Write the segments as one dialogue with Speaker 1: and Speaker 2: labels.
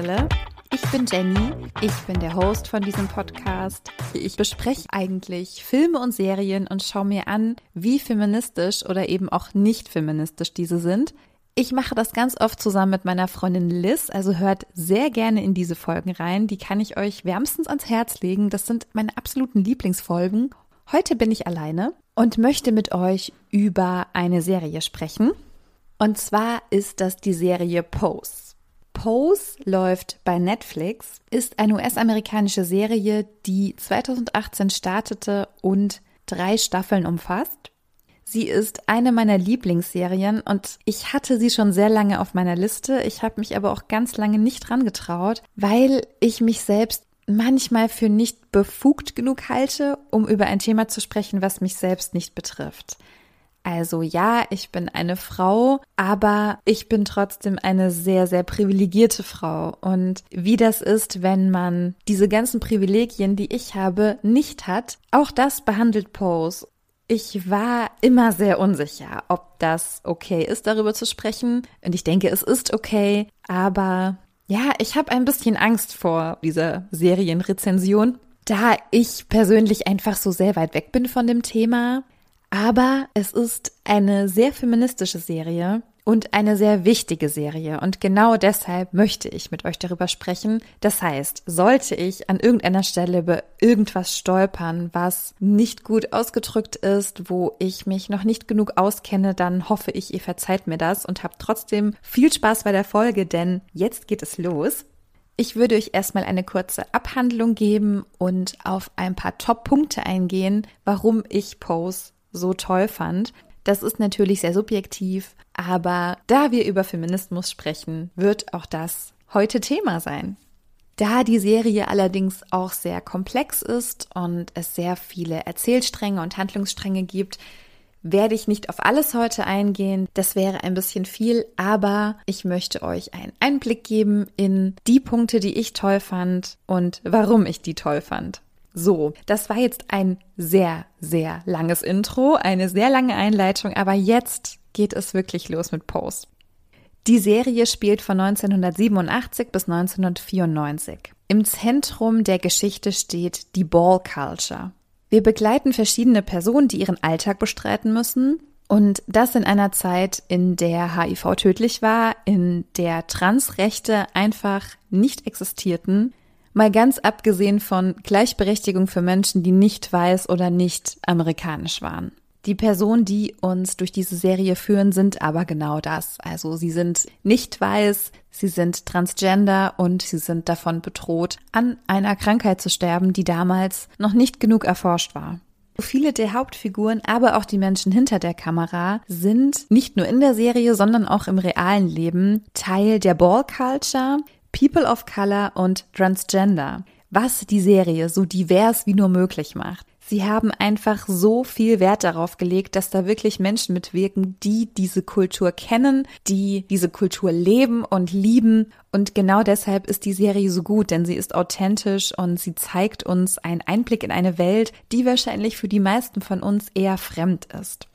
Speaker 1: Brille. Ich bin Jenny, ich bin der Host von diesem Podcast. Ich bespreche eigentlich Filme und Serien und schaue mir an, wie feministisch oder eben auch nicht feministisch diese sind. Ich mache das ganz oft zusammen mit meiner Freundin Liz, also hört sehr gerne in diese Folgen rein. Die kann ich euch wärmstens ans Herz legen. Das sind meine absoluten Lieblingsfolgen. Heute bin ich alleine und möchte mit euch über eine Serie sprechen. Und zwar ist das die Serie Pose. Pose läuft bei Netflix, ist eine US-amerikanische Serie, die 2018 startete und drei Staffeln umfasst. Sie ist eine meiner Lieblingsserien und ich hatte sie schon sehr lange auf meiner Liste. Ich habe mich aber auch ganz lange nicht dran getraut, weil ich mich selbst manchmal für nicht befugt genug halte, um über ein Thema zu sprechen, was mich selbst nicht betrifft. Also ja, ich bin eine Frau, aber ich bin trotzdem eine sehr, sehr privilegierte Frau. Und wie das ist, wenn man diese ganzen Privilegien, die ich habe, nicht hat, auch das behandelt Pose. Ich war immer sehr unsicher, ob das okay ist, darüber zu sprechen. Und ich denke, es ist okay. Aber ja, ich habe ein bisschen Angst vor dieser Serienrezension, da ich persönlich einfach so sehr weit weg bin von dem Thema. Aber es ist eine sehr feministische Serie und eine sehr wichtige Serie. Und genau deshalb möchte ich mit euch darüber sprechen. Das heißt, sollte ich an irgendeiner Stelle über irgendwas stolpern, was nicht gut ausgedrückt ist, wo ich mich noch nicht genug auskenne, dann hoffe ich, ihr verzeiht mir das und habt trotzdem viel Spaß bei der Folge, denn jetzt geht es los. Ich würde euch erstmal eine kurze Abhandlung geben und auf ein paar Top-Punkte eingehen, warum ich Pose so toll fand. Das ist natürlich sehr subjektiv, aber da wir über Feminismus sprechen, wird auch das heute Thema sein. Da die Serie allerdings auch sehr komplex ist und es sehr viele Erzählstränge und Handlungsstränge gibt, werde ich nicht auf alles heute eingehen. Das wäre ein bisschen viel, aber ich möchte euch einen Einblick geben in die Punkte, die ich toll fand und warum ich die toll fand. So, das war jetzt ein sehr, sehr langes Intro, eine sehr lange Einleitung, aber jetzt geht es wirklich los mit Post. Die Serie spielt von 1987 bis 1994. Im Zentrum der Geschichte steht die Ball Culture. Wir begleiten verschiedene Personen, die ihren Alltag bestreiten müssen. Und das in einer Zeit, in der HIV tödlich war, in der Transrechte einfach nicht existierten, Mal ganz abgesehen von Gleichberechtigung für Menschen, die nicht weiß oder nicht amerikanisch waren. Die Personen, die uns durch diese Serie führen, sind aber genau das. Also sie sind nicht weiß, sie sind transgender und sie sind davon bedroht, an einer Krankheit zu sterben, die damals noch nicht genug erforscht war. Viele der Hauptfiguren, aber auch die Menschen hinter der Kamera sind nicht nur in der Serie, sondern auch im realen Leben Teil der Ball Culture, People of Color und Transgender, was die Serie so divers wie nur möglich macht. Sie haben einfach so viel Wert darauf gelegt, dass da wirklich Menschen mitwirken, die diese Kultur kennen, die diese Kultur leben und lieben. Und genau deshalb ist die Serie so gut, denn sie ist authentisch und sie zeigt uns einen Einblick in eine Welt, die wahrscheinlich für die meisten von uns eher fremd ist.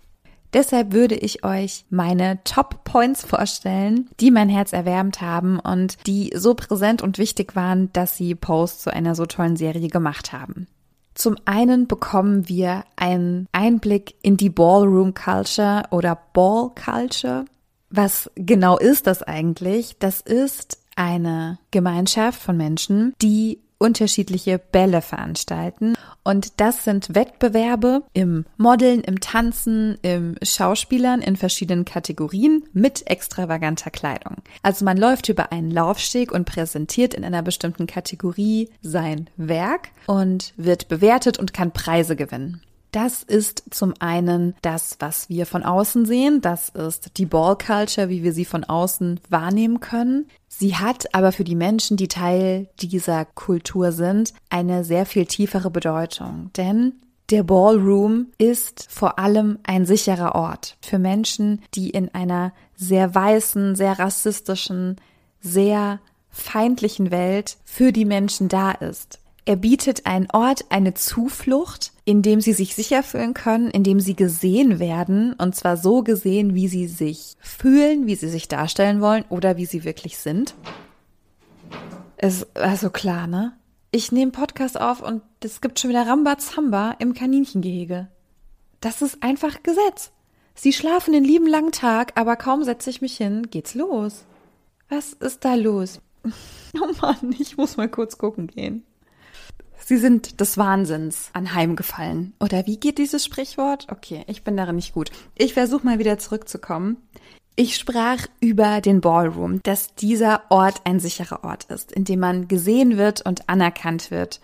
Speaker 1: Deshalb würde ich euch meine Top Points vorstellen, die mein Herz erwärmt haben und die so präsent und wichtig waren, dass sie Post zu einer so tollen Serie gemacht haben. Zum einen bekommen wir einen Einblick in die Ballroom Culture oder Ball Culture. Was genau ist das eigentlich? Das ist eine Gemeinschaft von Menschen, die unterschiedliche Bälle veranstalten. Und das sind Wettbewerbe im Modeln, im Tanzen, im Schauspielern in verschiedenen Kategorien mit extravaganter Kleidung. Also man läuft über einen Laufsteg und präsentiert in einer bestimmten Kategorie sein Werk und wird bewertet und kann Preise gewinnen. Das ist zum einen das, was wir von außen sehen. Das ist die Ball Culture, wie wir sie von außen wahrnehmen können. Sie hat aber für die Menschen, die Teil dieser Kultur sind, eine sehr viel tiefere Bedeutung. Denn der Ballroom ist vor allem ein sicherer Ort für Menschen, die in einer sehr weißen, sehr rassistischen, sehr feindlichen Welt für die Menschen da ist. Er bietet einen Ort, eine Zuflucht, in dem sie sich sicher fühlen können, in dem sie gesehen werden, und zwar so gesehen, wie sie sich fühlen, wie sie sich darstellen wollen oder wie sie wirklich sind. Ist also klar, ne? Ich nehme Podcast auf und es gibt schon wieder Rambazamba im Kaninchengehege. Das ist einfach Gesetz. Sie schlafen den lieben langen Tag, aber kaum setze ich mich hin, geht's los. Was ist da los? Oh Mann, ich muss mal kurz gucken gehen. Sie sind des Wahnsinns anheimgefallen. Oder wie geht dieses Sprichwort? Okay, ich bin darin nicht gut. Ich versuche mal wieder zurückzukommen. Ich sprach über den Ballroom, dass dieser Ort ein sicherer Ort ist, in dem man gesehen wird und anerkannt wird.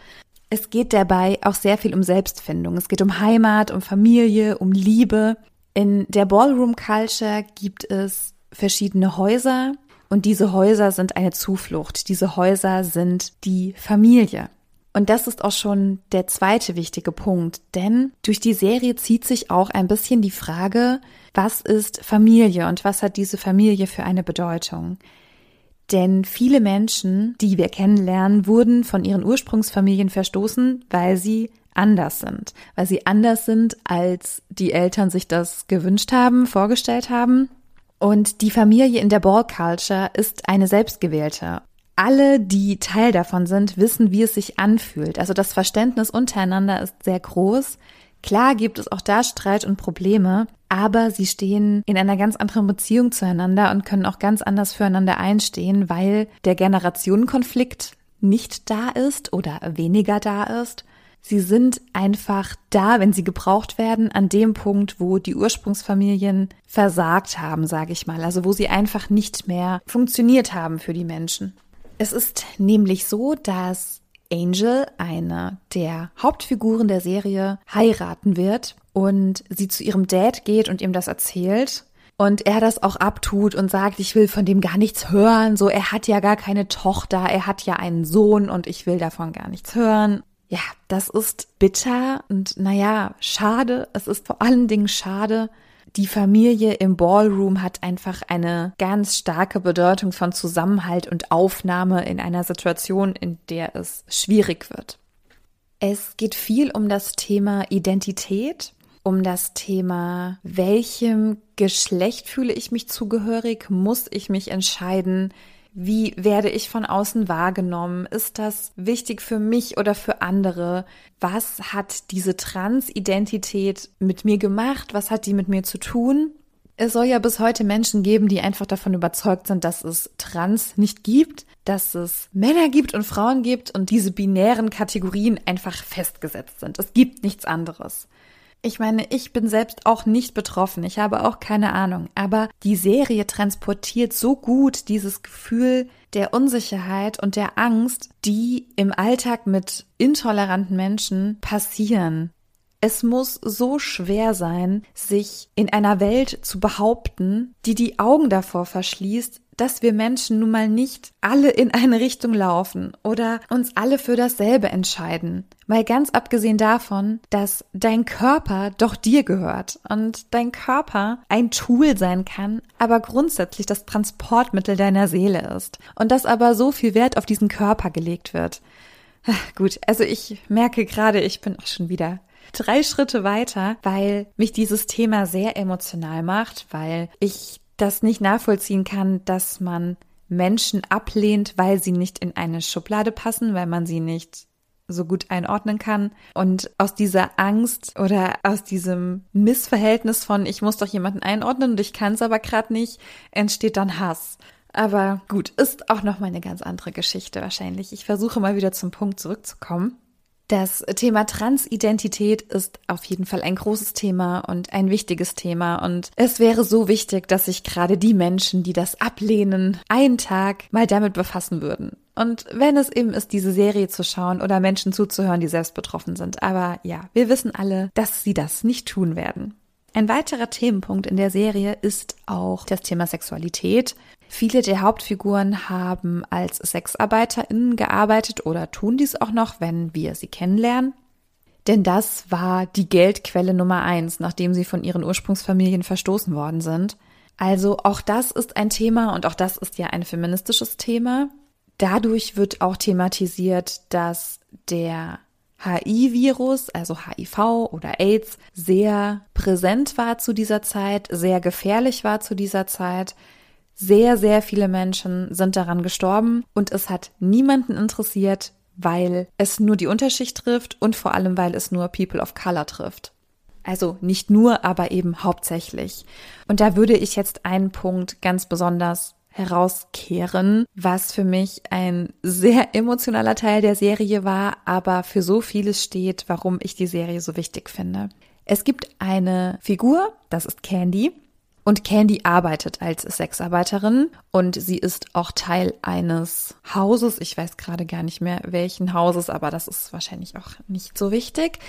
Speaker 1: Es geht dabei auch sehr viel um Selbstfindung. Es geht um Heimat, um Familie, um Liebe. In der Ballroom Culture gibt es verschiedene Häuser und diese Häuser sind eine Zuflucht. Diese Häuser sind die Familie. Und das ist auch schon der zweite wichtige Punkt, denn durch die Serie zieht sich auch ein bisschen die Frage, was ist Familie und was hat diese Familie für eine Bedeutung? Denn viele Menschen, die wir kennenlernen, wurden von ihren Ursprungsfamilien verstoßen, weil sie anders sind, weil sie anders sind, als die Eltern sich das gewünscht haben, vorgestellt haben. Und die Familie in der Ball Culture ist eine selbstgewählte alle, die Teil davon sind, wissen, wie es sich anfühlt. Also das Verständnis untereinander ist sehr groß. Klar gibt es auch da Streit und Probleme, aber sie stehen in einer ganz anderen Beziehung zueinander und können auch ganz anders füreinander einstehen, weil der Generationenkonflikt nicht da ist oder weniger da ist. Sie sind einfach da, wenn sie gebraucht werden, an dem Punkt, wo die Ursprungsfamilien versagt haben, sage ich mal. Also wo sie einfach nicht mehr funktioniert haben für die Menschen. Es ist nämlich so, dass Angel, eine der Hauptfiguren der Serie, heiraten wird und sie zu ihrem Dad geht und ihm das erzählt. Und er das auch abtut und sagt, ich will von dem gar nichts hören. So, er hat ja gar keine Tochter, er hat ja einen Sohn und ich will davon gar nichts hören. Ja, das ist bitter und naja, schade. Es ist vor allen Dingen schade, die Familie im Ballroom hat einfach eine ganz starke Bedeutung von Zusammenhalt und Aufnahme in einer Situation, in der es schwierig wird. Es geht viel um das Thema Identität, um das Thema, welchem Geschlecht fühle ich mich zugehörig, muss ich mich entscheiden, wie werde ich von außen wahrgenommen? Ist das wichtig für mich oder für andere? Was hat diese Transidentität mit mir gemacht? Was hat die mit mir zu tun? Es soll ja bis heute Menschen geben, die einfach davon überzeugt sind, dass es Trans nicht gibt, dass es Männer gibt und Frauen gibt und diese binären Kategorien einfach festgesetzt sind. Es gibt nichts anderes. Ich meine, ich bin selbst auch nicht betroffen, ich habe auch keine Ahnung, aber die Serie transportiert so gut dieses Gefühl der Unsicherheit und der Angst, die im Alltag mit intoleranten Menschen passieren. Es muss so schwer sein, sich in einer Welt zu behaupten, die die Augen davor verschließt, dass wir Menschen nun mal nicht alle in eine Richtung laufen oder uns alle für dasselbe entscheiden. Mal ganz abgesehen davon, dass dein Körper doch dir gehört und dein Körper ein Tool sein kann, aber grundsätzlich das Transportmittel deiner Seele ist und dass aber so viel Wert auf diesen Körper gelegt wird. Gut, also ich merke gerade, ich bin auch schon wieder drei Schritte weiter, weil mich dieses Thema sehr emotional macht, weil ich das nicht nachvollziehen kann, dass man Menschen ablehnt, weil sie nicht in eine Schublade passen, weil man sie nicht so gut einordnen kann. Und aus dieser Angst oder aus diesem Missverhältnis von, ich muss doch jemanden einordnen und ich kann es aber gerade nicht, entsteht dann Hass. Aber gut, ist auch noch mal eine ganz andere Geschichte wahrscheinlich. Ich versuche mal wieder zum Punkt zurückzukommen. Das Thema Transidentität ist auf jeden Fall ein großes Thema und ein wichtiges Thema. Und es wäre so wichtig, dass sich gerade die Menschen, die das ablehnen, einen Tag mal damit befassen würden. Und wenn es eben ist, diese Serie zu schauen oder Menschen zuzuhören, die selbst betroffen sind. Aber ja, wir wissen alle, dass sie das nicht tun werden. Ein weiterer Themenpunkt in der Serie ist auch das Thema Sexualität. Viele der Hauptfiguren haben als SexarbeiterInnen gearbeitet oder tun dies auch noch, wenn wir sie kennenlernen. Denn das war die Geldquelle Nummer eins, nachdem sie von ihren Ursprungsfamilien verstoßen worden sind. Also auch das ist ein Thema und auch das ist ja ein feministisches Thema. Dadurch wird auch thematisiert, dass der HIV-Virus, also HIV oder AIDS, sehr präsent war zu dieser Zeit, sehr gefährlich war zu dieser Zeit, Sehr, sehr viele Menschen sind daran gestorben und es hat niemanden interessiert, weil es nur die Unterschicht trifft und vor allem, weil es nur People of Color trifft. Also nicht nur, aber eben hauptsächlich. Und da würde ich jetzt einen Punkt ganz besonders herauskehren, was für mich ein sehr emotionaler Teil der Serie war, aber für so vieles steht, warum ich die Serie so wichtig finde. Es gibt eine Figur, das ist Candy, und Candy arbeitet als Sexarbeiterin und sie ist auch Teil eines Hauses. Ich weiß gerade gar nicht mehr welchen Hauses, aber das ist wahrscheinlich auch nicht so wichtig.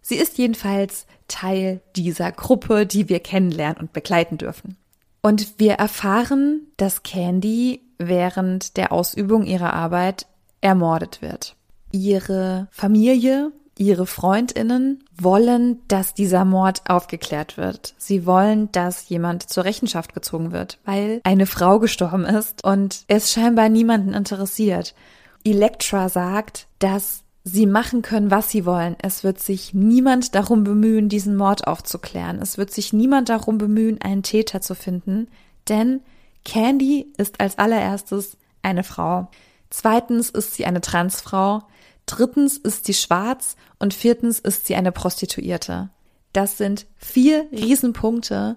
Speaker 1: Sie ist jedenfalls Teil dieser Gruppe, die wir kennenlernen und begleiten dürfen. Und wir erfahren, dass Candy während der Ausübung ihrer Arbeit ermordet wird. Ihre Familie, ihre Freundinnen wollen, dass dieser Mord aufgeklärt wird. Sie wollen, dass jemand zur Rechenschaft gezogen wird, weil eine Frau gestorben ist und es scheinbar niemanden interessiert. Elektra sagt, dass sie machen können, was sie wollen. Es wird sich niemand darum bemühen, diesen Mord aufzuklären. Es wird sich niemand darum bemühen, einen Täter zu finden, denn Candy ist als allererstes eine Frau. Zweitens ist sie eine Transfrau. Drittens ist sie schwarz und viertens ist sie eine Prostituierte. Das sind vier Riesenpunkte,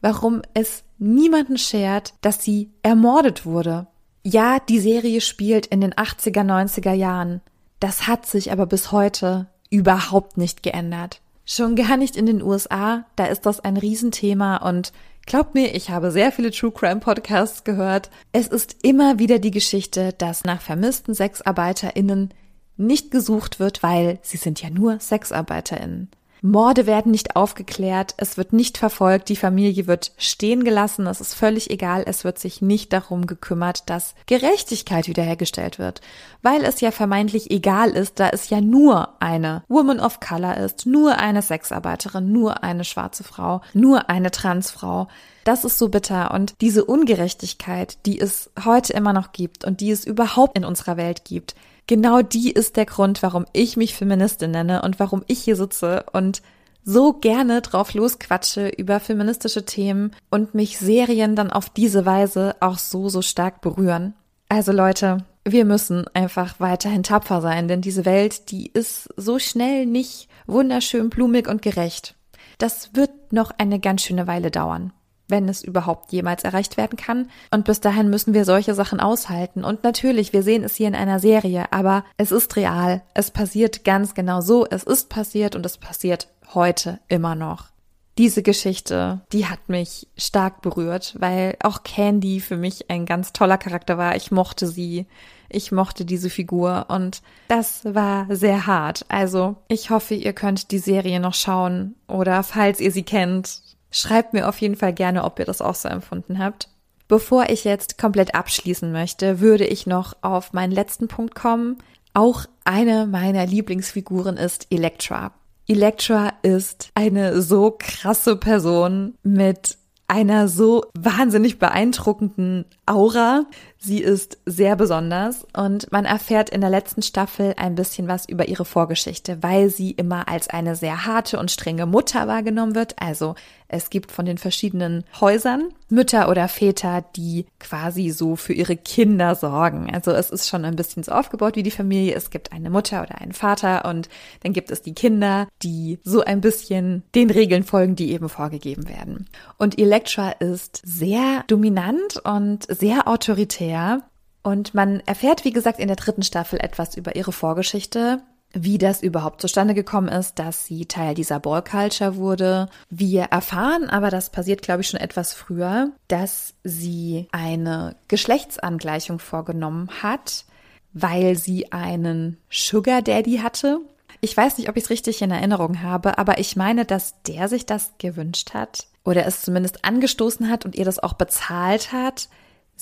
Speaker 1: warum es niemanden schert, dass sie ermordet wurde. Ja, die Serie spielt in den 80er, 90er Jahren. Das hat sich aber bis heute überhaupt nicht geändert. Schon gar nicht in den USA, da ist das ein Riesenthema und glaubt mir, ich habe sehr viele True Crime Podcasts gehört. Es ist immer wieder die Geschichte, dass nach vermissten SexarbeiterInnen nicht gesucht wird, weil sie sind ja nur SexarbeiterInnen. Morde werden nicht aufgeklärt, es wird nicht verfolgt, die Familie wird stehen gelassen, es ist völlig egal, es wird sich nicht darum gekümmert, dass Gerechtigkeit wiederhergestellt wird, weil es ja vermeintlich egal ist, da es ja nur eine Woman of Color ist, nur eine Sexarbeiterin, nur eine schwarze Frau, nur eine Transfrau. Das ist so bitter und diese Ungerechtigkeit, die es heute immer noch gibt und die es überhaupt in unserer Welt gibt, genau die ist der Grund, warum ich mich Feministin nenne und warum ich hier sitze und so gerne drauf losquatsche über feministische Themen und mich Serien dann auf diese Weise auch so, so stark berühren. Also Leute, wir müssen einfach weiterhin tapfer sein, denn diese Welt, die ist so schnell nicht wunderschön, blumig und gerecht. Das wird noch eine ganz schöne Weile dauern wenn es überhaupt jemals erreicht werden kann. Und bis dahin müssen wir solche Sachen aushalten. Und natürlich, wir sehen es hier in einer Serie, aber es ist real. Es passiert ganz genau so. Es ist passiert und es passiert heute immer noch. Diese Geschichte, die hat mich stark berührt, weil auch Candy für mich ein ganz toller Charakter war. Ich mochte sie. Ich mochte diese Figur und das war sehr hart. Also ich hoffe, ihr könnt die Serie noch schauen oder falls ihr sie kennt, Schreibt mir auf jeden Fall gerne, ob ihr das auch so empfunden habt. Bevor ich jetzt komplett abschließen möchte, würde ich noch auf meinen letzten Punkt kommen. Auch eine meiner Lieblingsfiguren ist Elektra. Elektra ist eine so krasse Person mit einer so wahnsinnig beeindruckenden Aura. Sie ist sehr besonders und man erfährt in der letzten Staffel ein bisschen was über ihre Vorgeschichte, weil sie immer als eine sehr harte und strenge Mutter wahrgenommen wird. Also es gibt von den verschiedenen Häusern Mütter oder Väter, die quasi so für ihre Kinder sorgen. Also es ist schon ein bisschen so aufgebaut wie die Familie. Es gibt eine Mutter oder einen Vater und dann gibt es die Kinder, die so ein bisschen den Regeln folgen, die eben vorgegeben werden. Und Elektra ist sehr dominant und sehr autoritär. Und man erfährt, wie gesagt, in der dritten Staffel etwas über ihre Vorgeschichte wie das überhaupt zustande gekommen ist, dass sie Teil dieser Ball Culture wurde. Wir erfahren, aber das passiert, glaube ich, schon etwas früher, dass sie eine Geschlechtsangleichung vorgenommen hat, weil sie einen Sugar Daddy hatte. Ich weiß nicht, ob ich es richtig in Erinnerung habe, aber ich meine, dass der sich das gewünscht hat oder es zumindest angestoßen hat und ihr das auch bezahlt hat,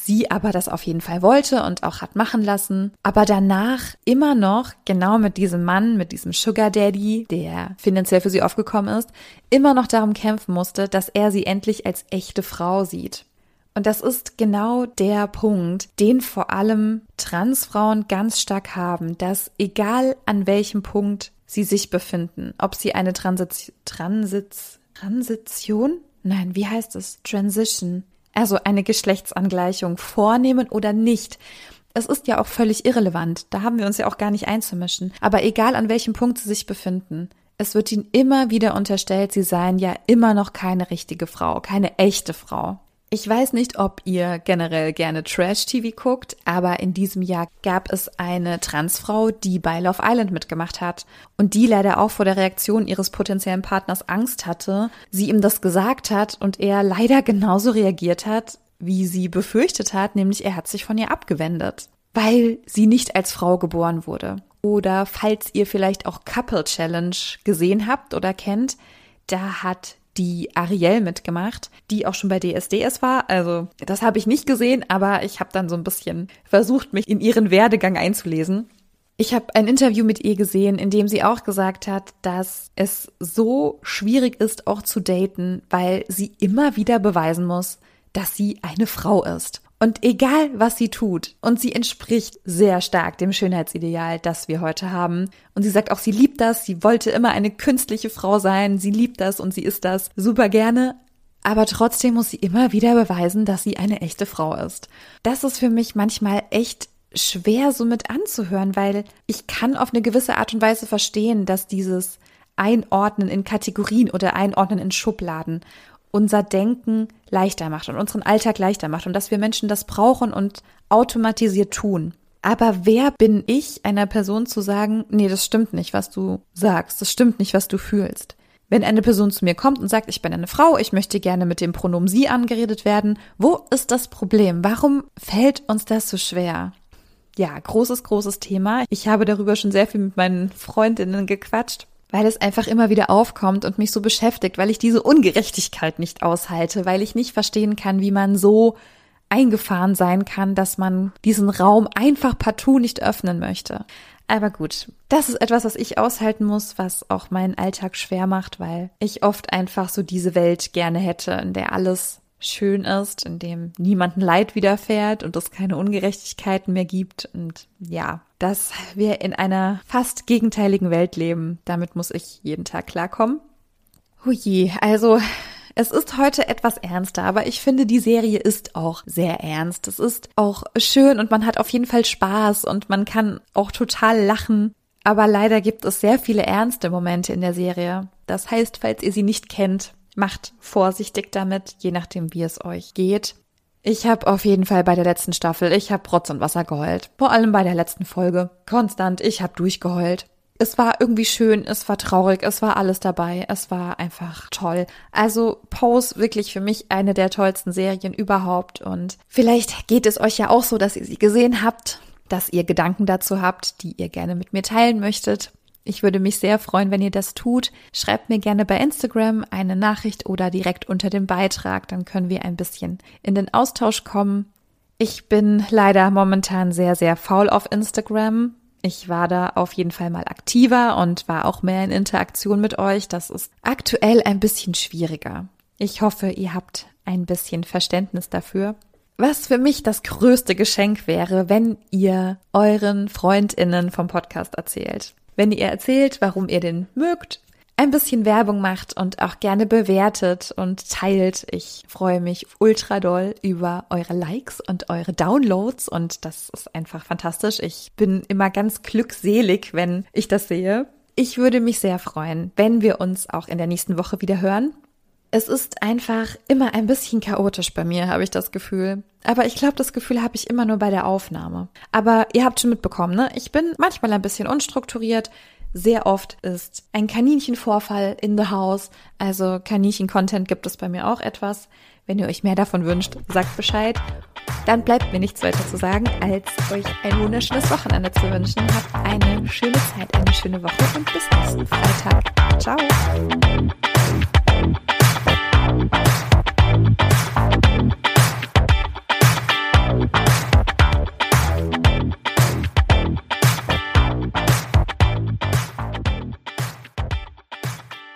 Speaker 1: sie aber das auf jeden Fall wollte und auch hat machen lassen, aber danach immer noch genau mit diesem Mann, mit diesem Sugar Daddy, der finanziell für sie aufgekommen ist, immer noch darum kämpfen musste, dass er sie endlich als echte Frau sieht. Und das ist genau der Punkt, den vor allem Transfrauen ganz stark haben, dass egal an welchem Punkt sie sich befinden, ob sie eine Transit Transit Transition, nein, wie heißt es? Transition also eine Geschlechtsangleichung vornehmen oder nicht. Es ist ja auch völlig irrelevant, da haben wir uns ja auch gar nicht einzumischen. Aber egal an welchem Punkt sie sich befinden, es wird ihnen immer wieder unterstellt, sie seien ja immer noch keine richtige Frau, keine echte Frau. Ich weiß nicht, ob ihr generell gerne Trash-TV guckt, aber in diesem Jahr gab es eine Transfrau, die bei Love Island mitgemacht hat und die leider auch vor der Reaktion ihres potenziellen Partners Angst hatte, sie ihm das gesagt hat und er leider genauso reagiert hat, wie sie befürchtet hat, nämlich er hat sich von ihr abgewendet, weil sie nicht als Frau geboren wurde. Oder falls ihr vielleicht auch Couple Challenge gesehen habt oder kennt, da hat die Ariel mitgemacht, die auch schon bei DSDS war. Also das habe ich nicht gesehen, aber ich habe dann so ein bisschen versucht, mich in ihren Werdegang einzulesen. Ich habe ein Interview mit ihr gesehen, in dem sie auch gesagt hat, dass es so schwierig ist, auch zu daten, weil sie immer wieder beweisen muss, dass sie eine Frau ist. Und egal, was sie tut, und sie entspricht sehr stark dem Schönheitsideal, das wir heute haben. Und sie sagt auch, sie liebt das, sie wollte immer eine künstliche Frau sein, sie liebt das und sie ist das super gerne. Aber trotzdem muss sie immer wieder beweisen, dass sie eine echte Frau ist. Das ist für mich manchmal echt schwer so mit anzuhören, weil ich kann auf eine gewisse Art und Weise verstehen, dass dieses Einordnen in Kategorien oder Einordnen in Schubladen unser Denken leichter macht und unseren Alltag leichter macht und dass wir Menschen das brauchen und automatisiert tun. Aber wer bin ich, einer Person zu sagen, nee, das stimmt nicht, was du sagst, das stimmt nicht, was du fühlst? Wenn eine Person zu mir kommt und sagt, ich bin eine Frau, ich möchte gerne mit dem Pronomen sie angeredet werden, wo ist das Problem? Warum fällt uns das so schwer? Ja, großes, großes Thema. Ich habe darüber schon sehr viel mit meinen Freundinnen gequatscht weil es einfach immer wieder aufkommt und mich so beschäftigt, weil ich diese Ungerechtigkeit nicht aushalte, weil ich nicht verstehen kann, wie man so eingefahren sein kann, dass man diesen Raum einfach partout nicht öffnen möchte. Aber gut, das ist etwas, was ich aushalten muss, was auch meinen Alltag schwer macht, weil ich oft einfach so diese Welt gerne hätte, in der alles schön ist, in dem niemanden Leid widerfährt und es keine Ungerechtigkeiten mehr gibt. Und ja, dass wir in einer fast gegenteiligen Welt leben, damit muss ich jeden Tag klarkommen. Hui, also es ist heute etwas ernster, aber ich finde, die Serie ist auch sehr ernst. Es ist auch schön und man hat auf jeden Fall Spaß und man kann auch total lachen. Aber leider gibt es sehr viele ernste Momente in der Serie. Das heißt, falls ihr sie nicht kennt, Macht vorsichtig damit, je nachdem, wie es euch geht. Ich habe auf jeden Fall bei der letzten Staffel, ich habe Rotz und Wasser geheult. Vor allem bei der letzten Folge. Konstant, ich habe durchgeheult. Es war irgendwie schön, es war traurig, es war alles dabei, es war einfach toll. Also Pose wirklich für mich eine der tollsten Serien überhaupt und vielleicht geht es euch ja auch so, dass ihr sie gesehen habt, dass ihr Gedanken dazu habt, die ihr gerne mit mir teilen möchtet. Ich würde mich sehr freuen, wenn ihr das tut. Schreibt mir gerne bei Instagram eine Nachricht oder direkt unter dem Beitrag, dann können wir ein bisschen in den Austausch kommen. Ich bin leider momentan sehr, sehr faul auf Instagram. Ich war da auf jeden Fall mal aktiver und war auch mehr in Interaktion mit euch. Das ist aktuell ein bisschen schwieriger. Ich hoffe, ihr habt ein bisschen Verständnis dafür. Was für mich das größte Geschenk wäre, wenn ihr euren Freundinnen vom Podcast erzählt wenn ihr erzählt, warum ihr den mögt, ein bisschen Werbung macht und auch gerne bewertet und teilt. Ich freue mich ultra doll über eure Likes und eure Downloads und das ist einfach fantastisch. Ich bin immer ganz glückselig, wenn ich das sehe. Ich würde mich sehr freuen, wenn wir uns auch in der nächsten Woche wieder hören. Es ist einfach immer ein bisschen chaotisch bei mir, habe ich das Gefühl. Aber ich glaube, das Gefühl habe ich immer nur bei der Aufnahme. Aber ihr habt schon mitbekommen, ne? Ich bin manchmal ein bisschen unstrukturiert. Sehr oft ist ein Kaninchenvorfall in the house. Also Kaninchen-Content gibt es bei mir auch etwas. Wenn ihr euch mehr davon wünscht, sagt Bescheid. Dann bleibt mir nichts weiter zu sagen, als euch ein wunderschönes Wochenende zu wünschen. Habt eine schöne Zeit, eine schöne Woche und bis nächsten Freitag. Ciao.